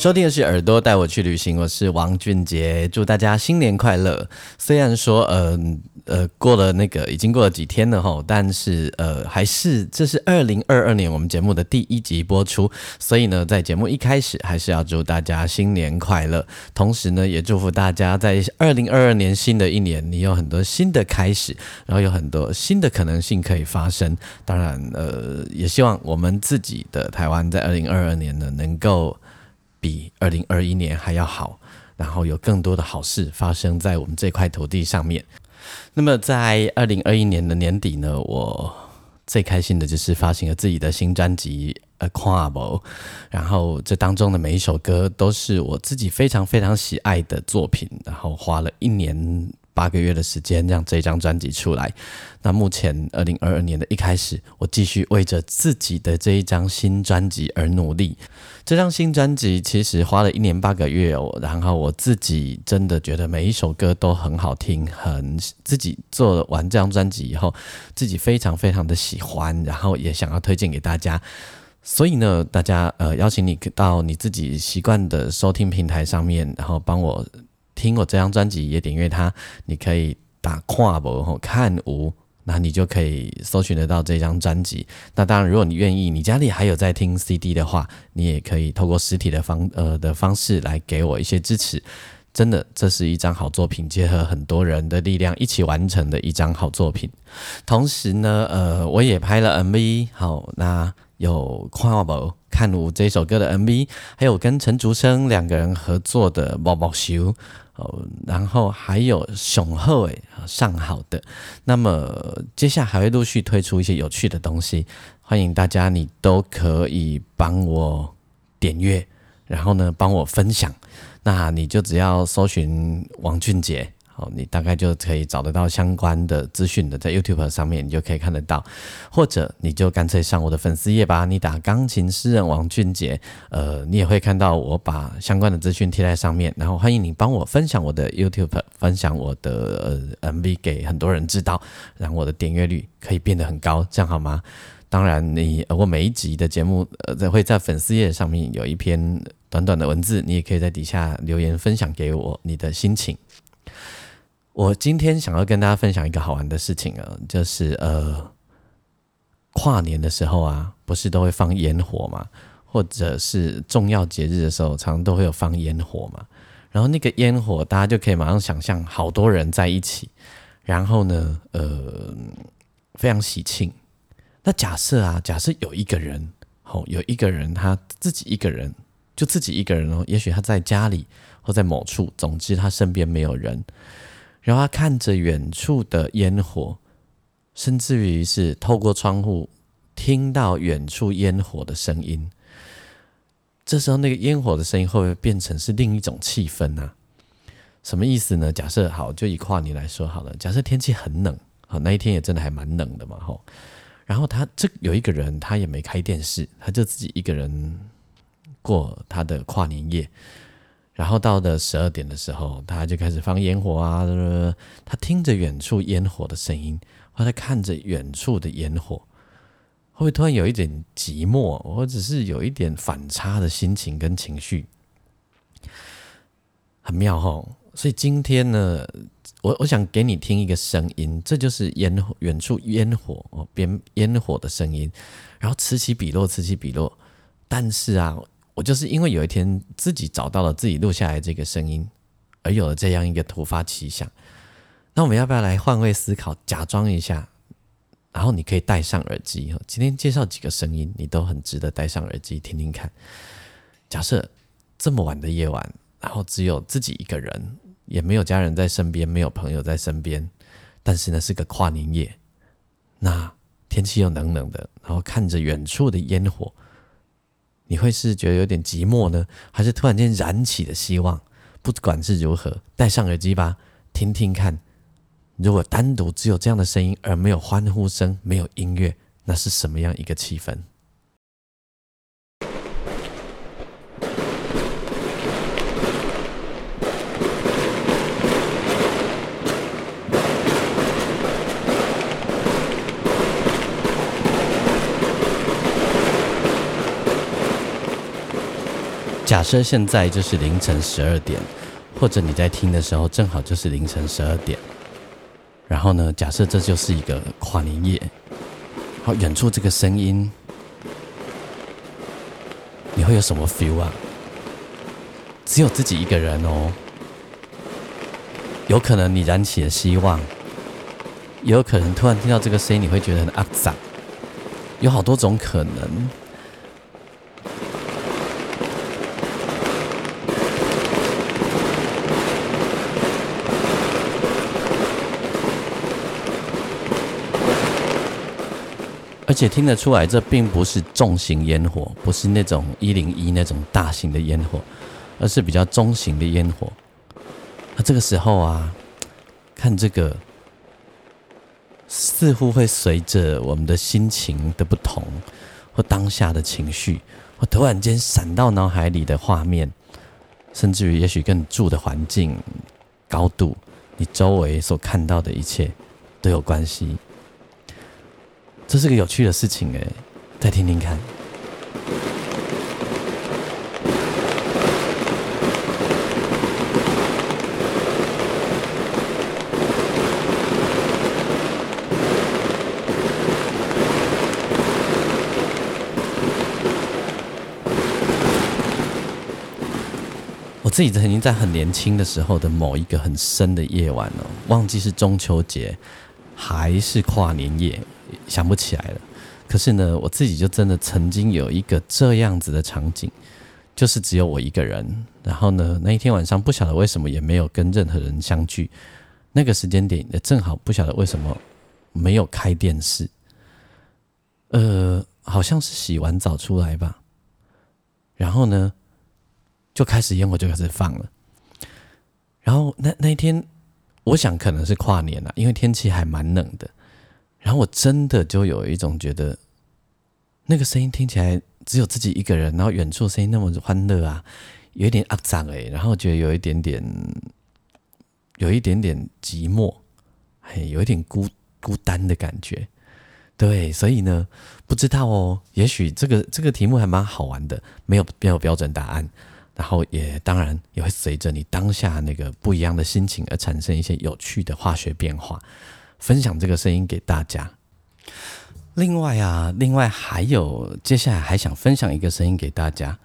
收听的是耳朵带我去旅行，我是王俊杰，祝大家新年快乐。虽然说，呃呃，过了那个已经过了几天了哈，但是呃，还是这是二零二二年我们节目的第一集播出，所以呢，在节目一开始还是要祝大家新年快乐，同时呢，也祝福大家在二零二二年新的一年，你有很多新的开始，然后有很多新的可能性可以发生。当然，呃，也希望我们自己的台湾在二零二二年呢，能够。比二零二一年还要好，然后有更多的好事发生在我们这块土地上面。那么在二零二一年的年底呢，我最开心的就是发行了自己的新专辑《A q u a b l e 然后这当中的每一首歌都是我自己非常非常喜爱的作品，然后花了一年。八个月的时间让这张专辑出来。那目前二零二二年的一开始，我继续为着自己的这一张新专辑而努力。这张新专辑其实花了一年八个月哦，然后我自己真的觉得每一首歌都很好听，很自己做完这张专辑以后，自己非常非常的喜欢，然后也想要推荐给大家。所以呢，大家呃邀请你到你自己习惯的收听平台上面，然后帮我。听我这张专辑也点阅它，你可以打跨博后看无，那你就可以搜寻得到这张专辑。那当然，如果你愿意，你家里还有在听 CD 的话，你也可以透过实体的方呃的方式来给我一些支持。真的，这是一张好作品，结合很多人的力量一起完成的一张好作品。同时呢，呃，我也拍了 MV，好，那有跨博看无这首歌的 MV，还有跟陈竹生两个人合作的《宝宝秀》。哦，然后还有雄厚诶，上好的。那么接下来还会陆续推出一些有趣的东西，欢迎大家，你都可以帮我点阅，然后呢帮我分享。那你就只要搜寻王俊杰。哦，你大概就可以找得到相关的资讯的，在 YouTube 上面你就可以看得到，或者你就干脆上我的粉丝页吧，你打钢琴诗人王俊杰，呃，你也会看到我把相关的资讯贴在上面，然后欢迎你帮我分享我的 YouTube，分享我的呃 MV 给很多人知道，让我的点阅率可以变得很高，这样好吗？当然，你我每一集的节目呃在会在粉丝页上面有一篇短短的文字，你也可以在底下留言分享给我你的心情。我今天想要跟大家分享一个好玩的事情啊，就是呃，跨年的时候啊，不是都会放烟火嘛，或者是重要节日的时候，常常都会有放烟火嘛。然后那个烟火，大家就可以马上想象好多人在一起，然后呢，呃，非常喜庆。那假设啊，假设有一个人，哦，有一个人他自己一个人，就自己一个人哦，也许他在家里或在某处，总之他身边没有人。然后他看着远处的烟火，甚至于是透过窗户听到远处烟火的声音。这时候，那个烟火的声音会不会变成是另一种气氛呢？什么意思呢？假设好，就以跨年来说好了。假设天气很冷，好那一天也真的还蛮冷的嘛，吼。然后他这有一个人，他也没开电视，他就自己一个人过他的跨年夜。然后到了十二点的时候，他就开始放烟火啊！他听着远处烟火的声音，或者看着远处的烟火，会不会突然有一点寂寞，或者是有一点反差的心情跟情绪？很妙哈！所以今天呢，我我想给你听一个声音，这就是烟火远处烟火哦，边烟火的声音，然后此起彼落，此起彼落。但是啊。我就是因为有一天自己找到了自己录下来这个声音，而有了这样一个突发奇想。那我们要不要来换位思考，假装一下？然后你可以戴上耳机。今天介绍几个声音，你都很值得戴上耳机听听看。假设这么晚的夜晚，然后只有自己一个人，也没有家人在身边，没有朋友在身边，但是呢是个跨年夜，那天气又冷冷的，然后看着远处的烟火。你会是觉得有点寂寞呢，还是突然间燃起的希望？不管是如何，戴上耳机吧，听听看。如果单独只有这样的声音，而没有欢呼声，没有音乐，那是什么样一个气氛？假设现在就是凌晨十二点，或者你在听的时候正好就是凌晨十二点。然后呢，假设这就是一个跨年夜，好，远处这个声音，你会有什么 feel 啊？只有自己一个人哦，有可能你燃起了希望，也有可能突然听到这个声音，你会觉得很肮脏，有好多种可能。且听得出来，这并不是重型烟火，不是那种一零一那种大型的烟火，而是比较中型的烟火。那这个时候啊，看这个，似乎会随着我们的心情的不同，或当下的情绪，或突然间闪到脑海里的画面，甚至于也许跟你住的环境、高度、你周围所看到的一切都有关系。这是个有趣的事情哎，再听听看。我自己曾经在很年轻的时候的某一个很深的夜晚哦，忘记是中秋节还是跨年夜。想不起来了，可是呢，我自己就真的曾经有一个这样子的场景，就是只有我一个人，然后呢，那一天晚上不晓得为什么也没有跟任何人相聚，那个时间点也正好不晓得为什么没有开电视，呃，好像是洗完澡出来吧，然后呢，就开始烟火就开始放了，然后那那一天，我想可能是跨年了，因为天气还蛮冷的。然后我真的就有一种觉得，那个声音听起来只有自己一个人，然后远处声音那么欢乐啊，有一点肮脏哎，然后觉得有一点点，有一点点寂寞，嘿，有一点孤孤单的感觉。对，所以呢，不知道哦，也许这个这个题目还蛮好玩的，没有没有标准答案，然后也当然也会随着你当下那个不一样的心情而产生一些有趣的化学变化。分享这个声音给大家。另外啊，另外还有，接下来还想分享一个声音给大家。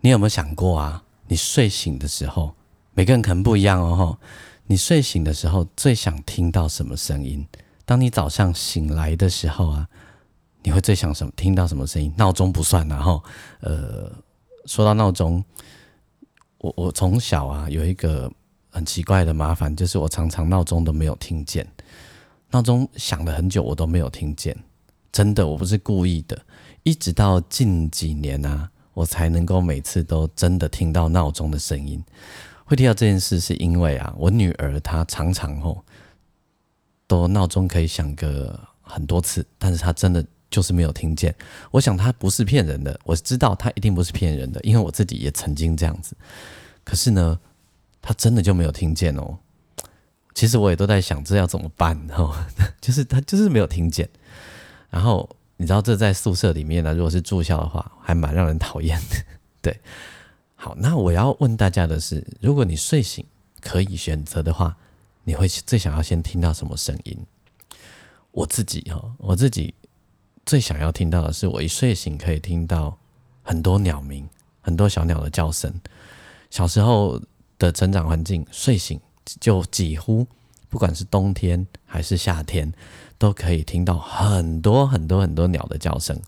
你有没有想过啊？你睡醒的时候，每个人可能不一样哦。你睡醒的时候最想听到什么声音？当你早上醒来的时候啊，你会最想什么？听到什么声音？闹钟不算然后，呃，说到闹钟，我我从小啊有一个很奇怪的麻烦，就是我常常闹钟都没有听见。闹钟响了很久，我都没有听见，真的，我不是故意的。一直到近几年啊，我才能够每次都真的听到闹钟的声音。会听到这件事，是因为啊，我女儿她常常吼，都闹钟可以响个很多次，但是她真的就是没有听见。我想她不是骗人的，我知道她一定不是骗人的，因为我自己也曾经这样子。可是呢，她真的就没有听见哦。其实我也都在想，这要怎么办？然后 就是他就是没有听见。然后你知道，这在宿舍里面呢，如果是住校的话，还蛮让人讨厌的。对，好，那我要问大家的是，如果你睡醒可以选择的话，你会最想要先听到什么声音？我自己哈，我自己最想要听到的是，我一睡醒可以听到很多鸟鸣，很多小鸟的叫声。小时候的成长环境，睡醒。就几乎不管是冬天还是夏天，都可以听到很多很多很多鸟的叫声，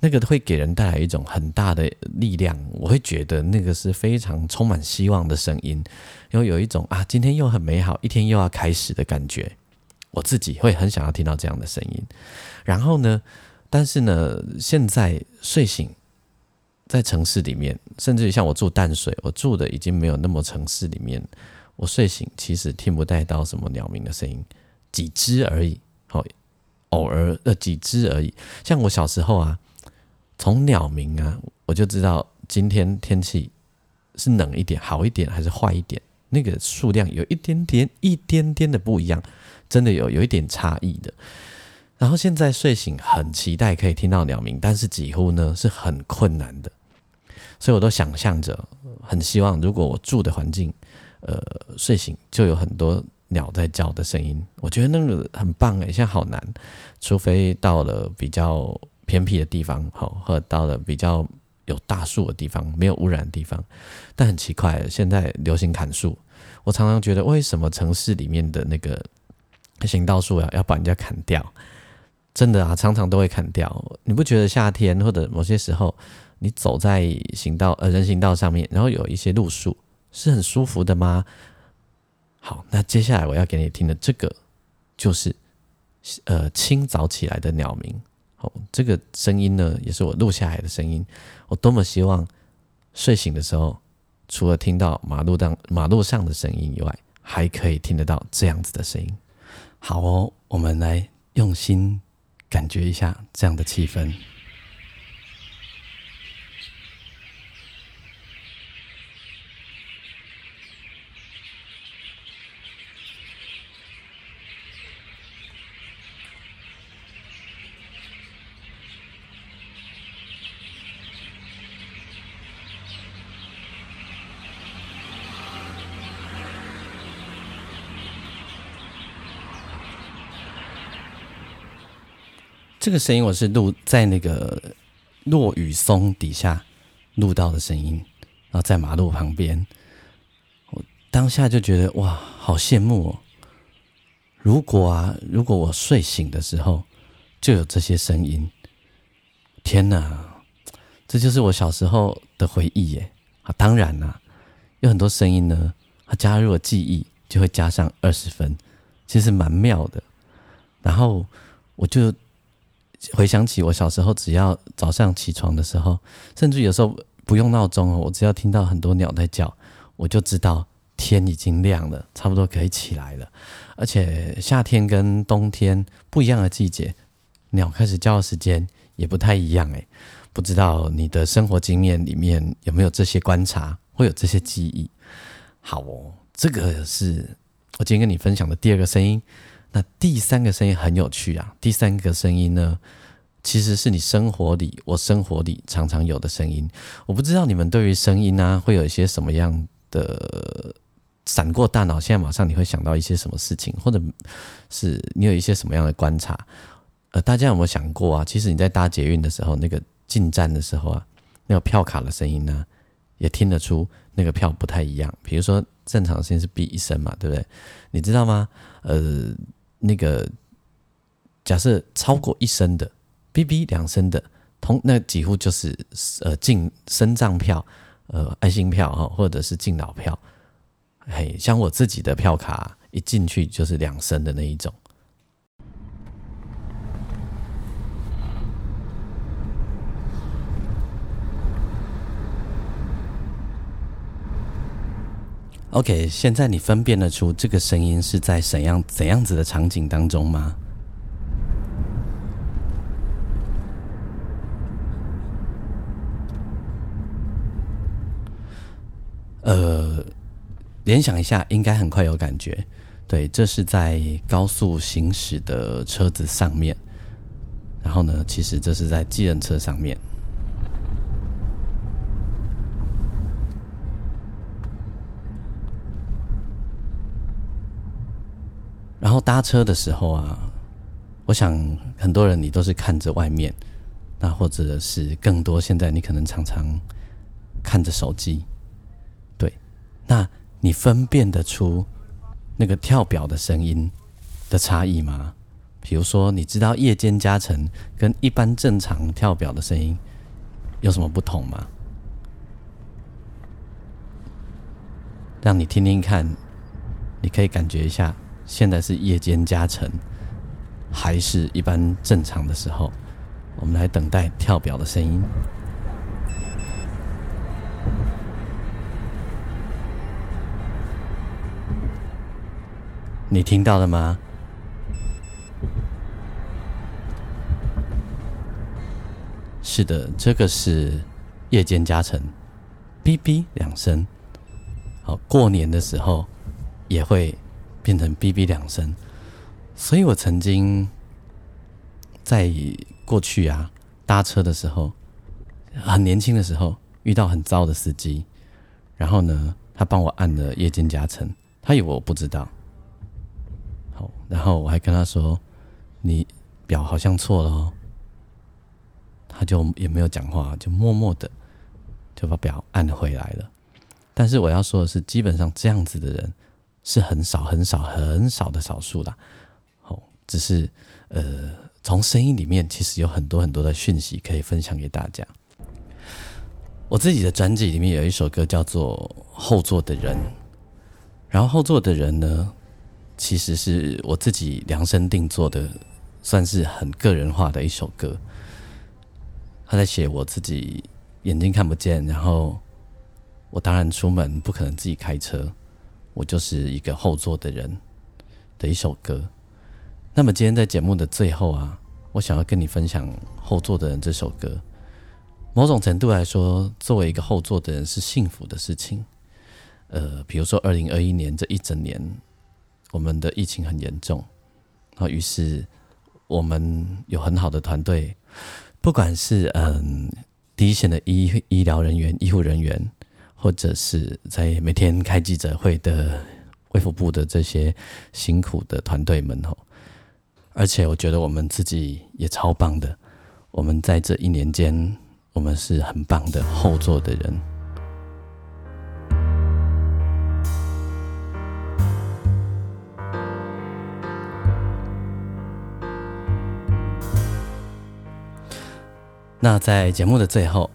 那个会给人带来一种很大的力量。我会觉得那个是非常充满希望的声音，因为有一种啊，今天又很美好，一天又要开始的感觉。我自己会很想要听到这样的声音。然后呢，但是呢，现在睡醒在城市里面，甚至于像我住淡水，我住的已经没有那么城市里面，我睡醒其实听不带到什么鸟鸣的声音，几只而已。好，偶尔呃几只而已。像我小时候啊，从鸟鸣啊，我就知道今天天气是冷一点、好一点还是坏一点，那个数量有一点点、一点点的不一样，真的有有一点差异的。然后现在睡醒很期待可以听到鸟鸣，但是几乎呢是很困难的，所以我都想象着，很希望如果我住的环境，呃，睡醒就有很多鸟在叫的声音，我觉得那个很棒诶，现在好难，除非到了比较偏僻的地方，好，或者到了比较有大树的地方，没有污染的地方，但很奇怪，现在流行砍树，我常常觉得为什么城市里面的那个行道树要要把人家砍掉？真的啊，常常都会砍掉。你不觉得夏天或者某些时候，你走在行道呃人行道上面，然后有一些路树，是很舒服的吗？好，那接下来我要给你听的这个，就是呃清早起来的鸟鸣。哦，这个声音呢，也是我录下来的声音。我多么希望睡醒的时候，除了听到马路当马路上的声音以外，还可以听得到这样子的声音。好哦，我们来用心。感觉一下这样的气氛。这个声音我是录在那个落雨松底下录到的声音，然后在马路旁边，我当下就觉得哇，好羡慕哦！如果啊，如果我睡醒的时候就有这些声音，天哪，这就是我小时候的回忆耶！啊，当然啦，有很多声音呢，它加入了记忆就会加上二十分，其实蛮妙的。然后我就。回想起我小时候，只要早上起床的时候，甚至有时候不用闹钟哦，我只要听到很多鸟在叫，我就知道天已经亮了，差不多可以起来了。而且夏天跟冬天不一样的季节，鸟开始叫的时间也不太一样诶，不知道你的生活经验里面有没有这些观察，会有这些记忆？好哦，这个是我今天跟你分享的第二个声音。那第三个声音很有趣啊！第三个声音呢，其实是你生活里、我生活里常常有的声音。我不知道你们对于声音呢，会有一些什么样的闪过大脑？现在马上你会想到一些什么事情，或者是你有一些什么样的观察？呃，大家有没有想过啊？其实你在搭捷运的时候，那个进站的时候啊，那个票卡的声音呢，也听得出那个票不太一样。比如说正常声音是哔一声嘛，对不对？你知道吗？呃。那个假设超过一升的，B B 两升的，同那几乎就是呃进升账票、呃爱心票哈，或者是敬老票。嘿，像我自己的票卡一进去就是两升的那一种。OK，现在你分辨得出这个声音是在怎样怎样子的场景当中吗？呃，联想一下，应该很快有感觉。对，这是在高速行驶的车子上面，然后呢，其实这是在机人车上面。搭车的时候啊，我想很多人你都是看着外面，那或者是更多现在你可能常常看着手机，对，那你分辨得出那个跳表的声音的差异吗？比如说，你知道夜间加成跟一般正常跳表的声音有什么不同吗？让你听听看，你可以感觉一下。现在是夜间加成还是一般正常的时候我们来等待跳表的声音。你听到了吗？是的这个是夜间加成哔哔两声。好过年的时候也会变成哔哔两声。所以我曾经在过去啊搭车的时候，很年轻的时候遇到很糟的司机，然后呢，他帮我按了夜间加成，他以为我不知道。好，然后我还跟他说：“你表好像错了哦。”他就也没有讲话，就默默的就把表按回来了。但是我要说的是，基本上这样子的人是很少、很少、很少的少数啦。哦，只是呃，从声音里面其实有很多很多的讯息可以分享给大家。我自己的专辑里面有一首歌叫做《后座的人》，然后后座的人呢，其实是我自己量身定做的，算是很个人化的一首歌。他在写我自己眼睛看不见，然后我当然出门不可能自己开车，我就是一个后座的人的一首歌。那么今天在节目的最后啊，我想要跟你分享《后座的人》这首歌。某种程度来说，作为一个后座的人是幸福的事情。呃，比如说二零二一年这一整年，我们的疫情很严重，然后于是我们有很好的团队。不管是嗯第一线的医医疗人员、医护人员，或者是在每天开记者会的卫福部的这些辛苦的团队们吼，而且我觉得我们自己也超棒的，我们在这一年间，我们是很棒的后座的人。那在节目的最后，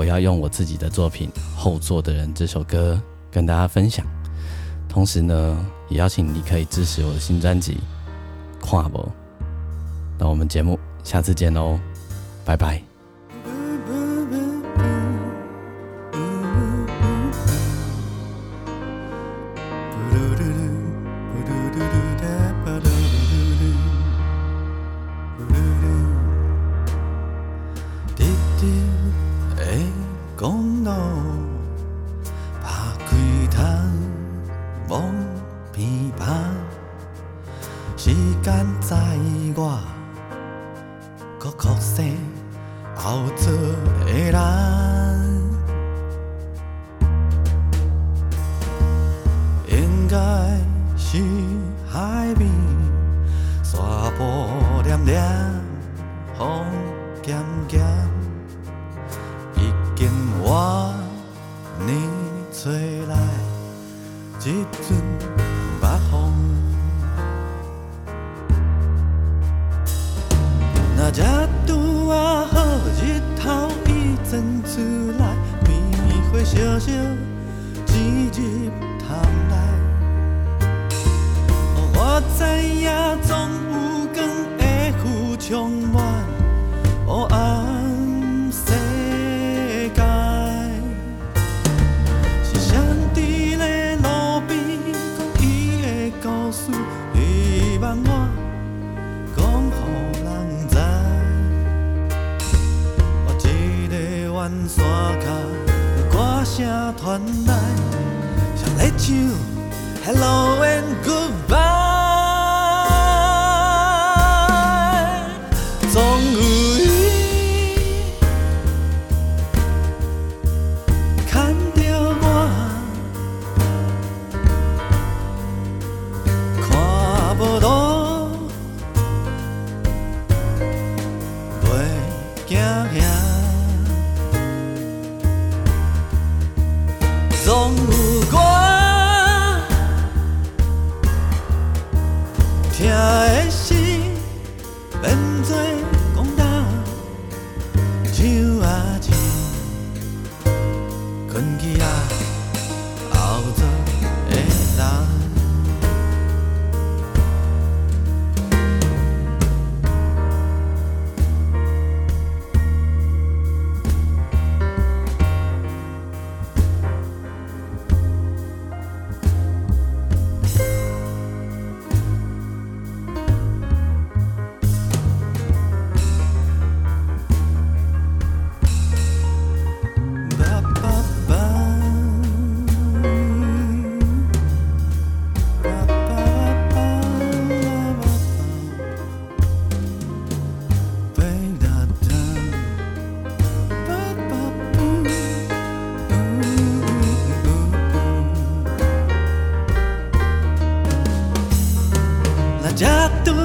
我要用我自己的作品《后座的人》这首歌跟大家分享，同时呢，也邀请你可以支持我的新专辑《跨博》。那我们节目下次见喽，拜拜。路，把吉他往琵琶，时间在我，搁苦涩熬出的人，应该是海边沙波点点风渐渐。我你吹来一阵北风。那。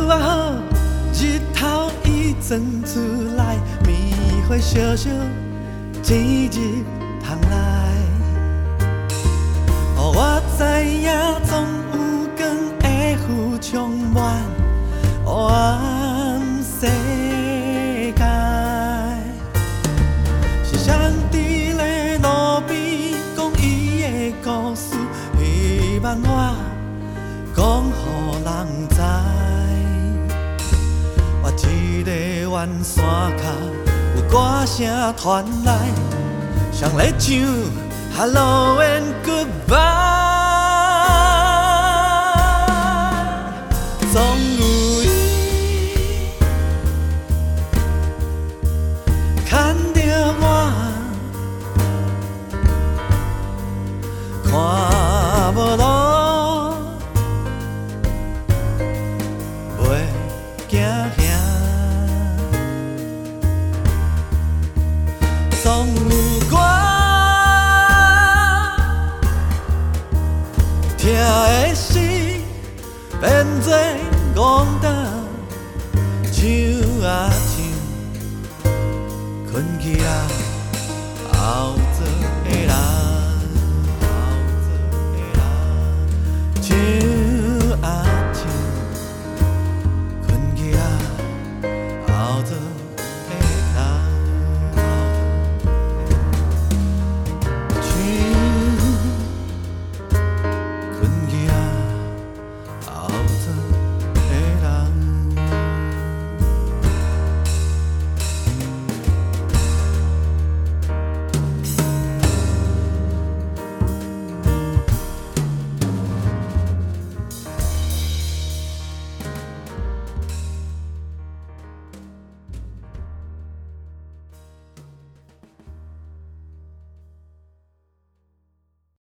我好，日头已钻出来，棉花烧烧，一入窗来。我知影，总有光会付充满。哦啊！山脚，有歌声传来，谁来唱？Hello and goodbye，